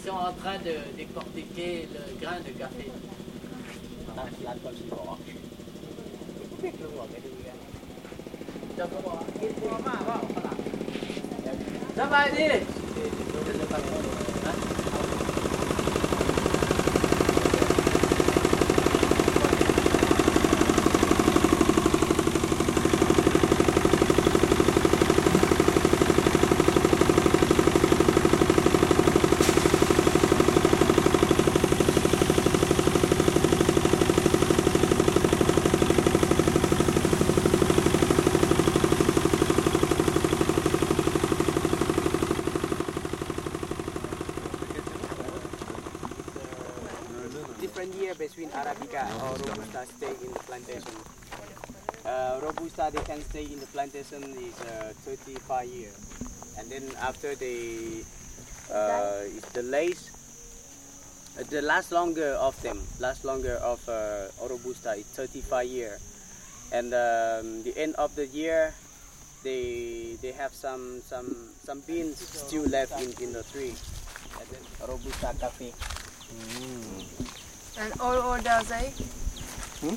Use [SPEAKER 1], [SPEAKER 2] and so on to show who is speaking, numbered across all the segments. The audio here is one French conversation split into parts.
[SPEAKER 1] qui sont en train de décortiquer le grain de café. Ça
[SPEAKER 2] va aller between Arabica. Or Robusta stay in the plantation. Uh, Robusta they can stay in the plantation is uh, 35 years, and then after they uh, the late, uh, the last longer of them, last longer of uh, Robusta is 35 years, and um, the end of the year they they have some some some beans still left in, in the tree, and then Robusta coffee.
[SPEAKER 3] And how old are they?
[SPEAKER 2] Hmm?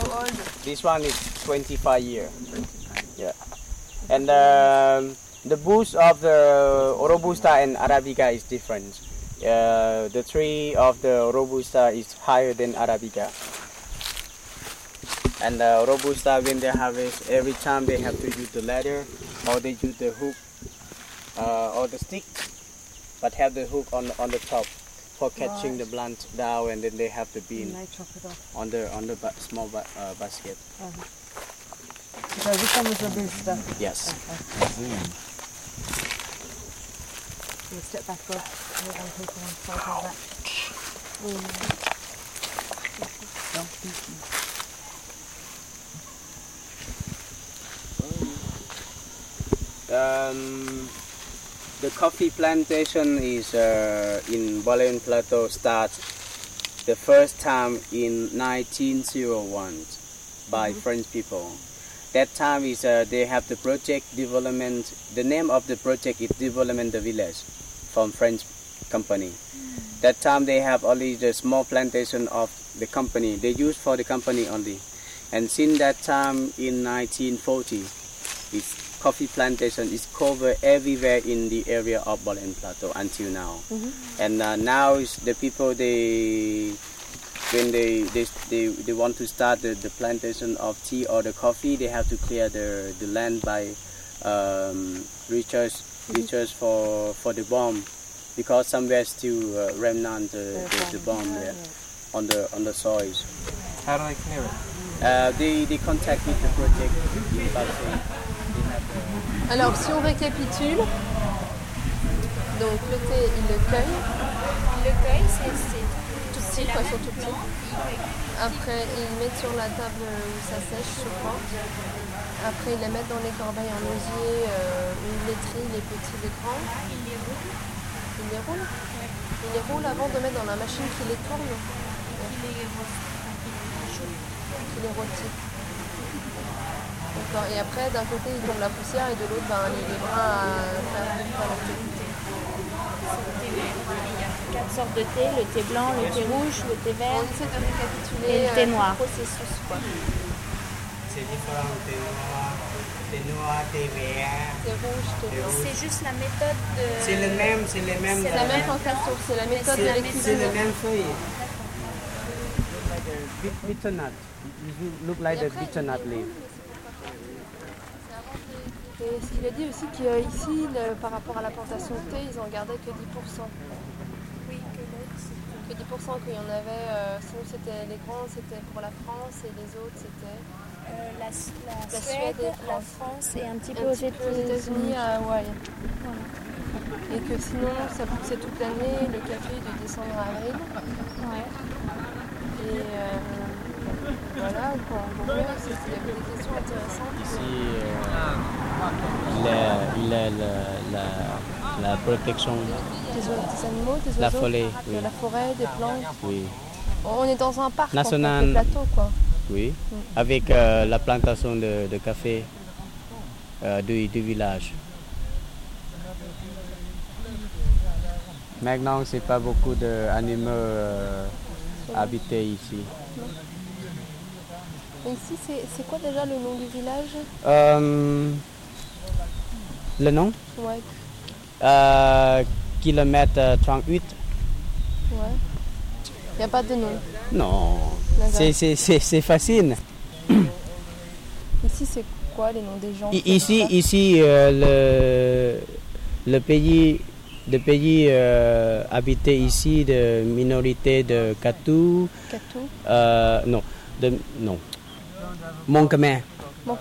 [SPEAKER 3] How old?
[SPEAKER 2] This one is 25 year. Yeah. And um, the bush of the Robusta and Arabica is different. Uh, the tree of the Robusta is higher than Arabica. And uh, Robusta, when they harvest, every time they have to use the ladder or they use the hook uh, or the stick, but have the hook on on the top for catching right. the blunt dao, and then they have the bean on the on the ba small ba uh, basket. Uh -huh.
[SPEAKER 4] So this one the booster?
[SPEAKER 2] Yes.
[SPEAKER 4] Okay. You step back.
[SPEAKER 2] Um, the coffee plantation is uh, in Balen Plateau starts the first time in 1901 by French people. That time is uh, they have the project development. The name of the project is Development the Village from French company. That time they have only the small plantation of the company. They use for the company only. And since that time in 1940, it's coffee plantation is covered everywhere in the area of Bolen Plateau until now. And uh, now is the people they when they they, they, they want to start the, the plantation of tea or the coffee, they have to clear the, the land by um, research research for for the bomb. Because somewhere still uh, remnant uh, the, the bomb there on the on the soils.
[SPEAKER 5] How do they clear it?
[SPEAKER 2] Uh, they they contact with the project
[SPEAKER 3] Alors, si on récapitule, donc le thé, il le cueille,
[SPEAKER 6] Le cueil, c'est
[SPEAKER 3] tout petit, quoi, ils sont tout petits. Après, ils le mettent sur la table où ça sèche, je crois. Après, ils les mettent dans les corbeilles en osier, euh, où ils les petits, les grands.
[SPEAKER 6] il les roule,
[SPEAKER 3] Ils les roulent. Ils les roulent avant de mettre dans la machine qui les tourne,
[SPEAKER 6] il les roule.
[SPEAKER 3] qui les rôtit. Et après, d'un côté, ils tombent la poussière et de l'autre, ben, les, les à faire thé.
[SPEAKER 6] Thé. Il y a quatre sortes de thé, le thé blanc, le thé rouge, le thé vert
[SPEAKER 3] On essaie de récapituler
[SPEAKER 6] et le thé
[SPEAKER 3] euh,
[SPEAKER 6] noir.
[SPEAKER 3] le processus. Quoi.
[SPEAKER 2] C'est différent, thé noir, thé noir, thé vert.
[SPEAKER 3] Thé rouge, thé.
[SPEAKER 6] C'est juste la méthode de...
[SPEAKER 2] C'est le même, c'est le même.
[SPEAKER 3] C'est la même plantation, c'est la méthode de
[SPEAKER 6] c'est
[SPEAKER 2] le même feuille. Bitter nut. You look like the bitter nut leaf.
[SPEAKER 3] roule, mais c'est pour pas faire. Et ce qu'il a dit aussi qu'ici, par rapport à la plantation de thé, ils en gardaient que 10%.
[SPEAKER 6] Oui, que l'autre, c'est-
[SPEAKER 3] Que 10% qu'il y en avait, euh, sinon c'était les grands, c'était pour la France et les autres c'était
[SPEAKER 6] euh, la, la,
[SPEAKER 3] La
[SPEAKER 6] Suède,
[SPEAKER 3] Suède et
[SPEAKER 6] la
[SPEAKER 3] France.
[SPEAKER 6] France et un petit peu
[SPEAKER 3] un
[SPEAKER 6] aux
[SPEAKER 3] États-Unis à Hawaï. Et que sinon ça poussait toute l'année, le café de décembre à avril.
[SPEAKER 6] Ouais.
[SPEAKER 3] Et euh, voilà quoi, gros, c'était- il y avait des questions intéressantes.
[SPEAKER 7] Ici, euh, il a, il a la, la, la protection,
[SPEAKER 3] Des, animaux, des
[SPEAKER 7] la
[SPEAKER 3] oiseaux,
[SPEAKER 7] forêt,
[SPEAKER 3] de la forêt, des plantes.
[SPEAKER 7] oui,
[SPEAKER 3] On est dans un parc,
[SPEAKER 7] National-
[SPEAKER 3] plateaux quoi.
[SPEAKER 7] oui, avec euh, la plantation de, de café euh, du, du village.
[SPEAKER 2] Maintenant, c'est pas beaucoup d'animaux euh, habités ici.
[SPEAKER 3] Et ici, c'est c'est quoi déjà le nom du village?
[SPEAKER 2] Le nom?
[SPEAKER 3] Ouais,
[SPEAKER 2] Euh, Kilomètre euh, 38
[SPEAKER 3] ouais. Il n'y a pas de nom.
[SPEAKER 2] Non, c'est- facile.
[SPEAKER 3] Ici, c'est quoi les noms des gens
[SPEAKER 2] I- Ici, ici euh, le, le pays, le pays euh, habité ici de minorité de Katou,
[SPEAKER 3] Katou
[SPEAKER 2] euh, non, de, non, Mon Khmer,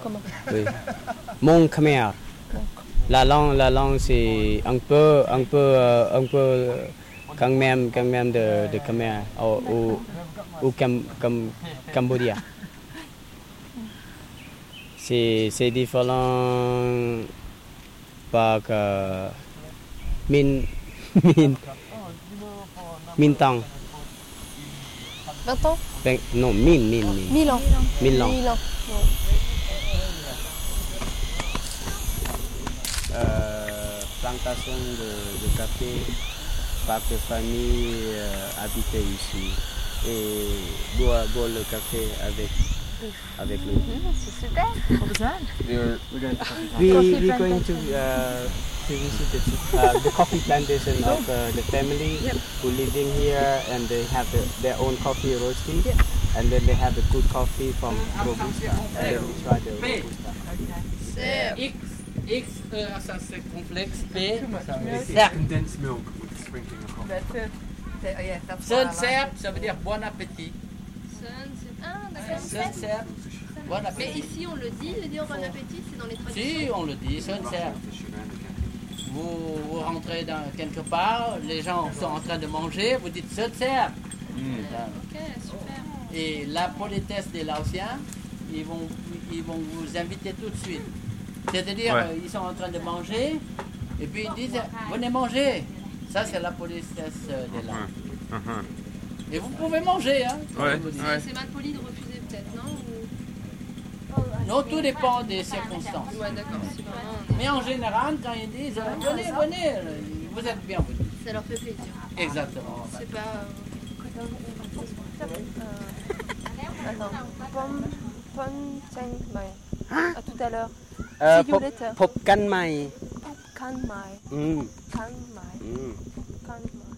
[SPEAKER 3] comment
[SPEAKER 2] oui, Mon Khmer la langue, la langue c'est un peu, un peu, euh, un peu euh, quand même, de, de Khmer Cambodia. C'est différent par que min, min,
[SPEAKER 3] min
[SPEAKER 2] temps. Non, min, min. Mille ans. 500 de, de café par euh, ici et boit, boit le café avec avec. Mhm,
[SPEAKER 6] c'est super.
[SPEAKER 2] we we going to uh, to visit the, uh, the coffee plantation of oh. uh, the family yeah. who living here and they have the, their own coffee roasting and then they have the good coffee from Robusta. And then we try the
[SPEAKER 1] X, ça c'est complexe, P, Serp.
[SPEAKER 5] Condensed milk with sprinkling of coffee.
[SPEAKER 4] That's it. Yeah, that's
[SPEAKER 1] ça veut dire bon appétit.
[SPEAKER 3] Ah, d'accord.
[SPEAKER 1] Sun Serp, bon
[SPEAKER 3] Mais
[SPEAKER 1] appétit.
[SPEAKER 3] ici, on le dit, le dire bon appétit, c'est dans les traditions.
[SPEAKER 1] Si, on le dit, Sun Serp. Vous, vous rentrez dans quelque part, les gens sont en train de manger, vous dites Sun Serp.
[SPEAKER 3] Ok, super.
[SPEAKER 1] Et la politesse des Laotiens, ils vont, ils vont vous inviter tout de suite. C'est-à-dire,
[SPEAKER 5] Ouais.
[SPEAKER 1] euh, ils sont en train de manger, et puis ils disent, venez manger. Ça, c'est la politesse euh, des.
[SPEAKER 5] Uh-huh.
[SPEAKER 1] Et vous pouvez manger, hein.
[SPEAKER 5] Ouais.
[SPEAKER 3] C'est mal poli de refuser, peut-être, non
[SPEAKER 1] Non, tout dépend des circonstances. Mais en général, quand ils disent, venez, venez, vous êtes bienvenus.
[SPEAKER 3] ça leur fait plaisir.
[SPEAKER 1] Exactement.
[SPEAKER 3] C'est pas. euh, mai. À tout à l'heure.
[SPEAKER 2] Uh,
[SPEAKER 3] See you later.
[SPEAKER 2] พบกันใหม่
[SPEAKER 3] Kan mai,
[SPEAKER 2] อืม
[SPEAKER 3] kan mai,
[SPEAKER 2] อืม
[SPEAKER 3] kan mai.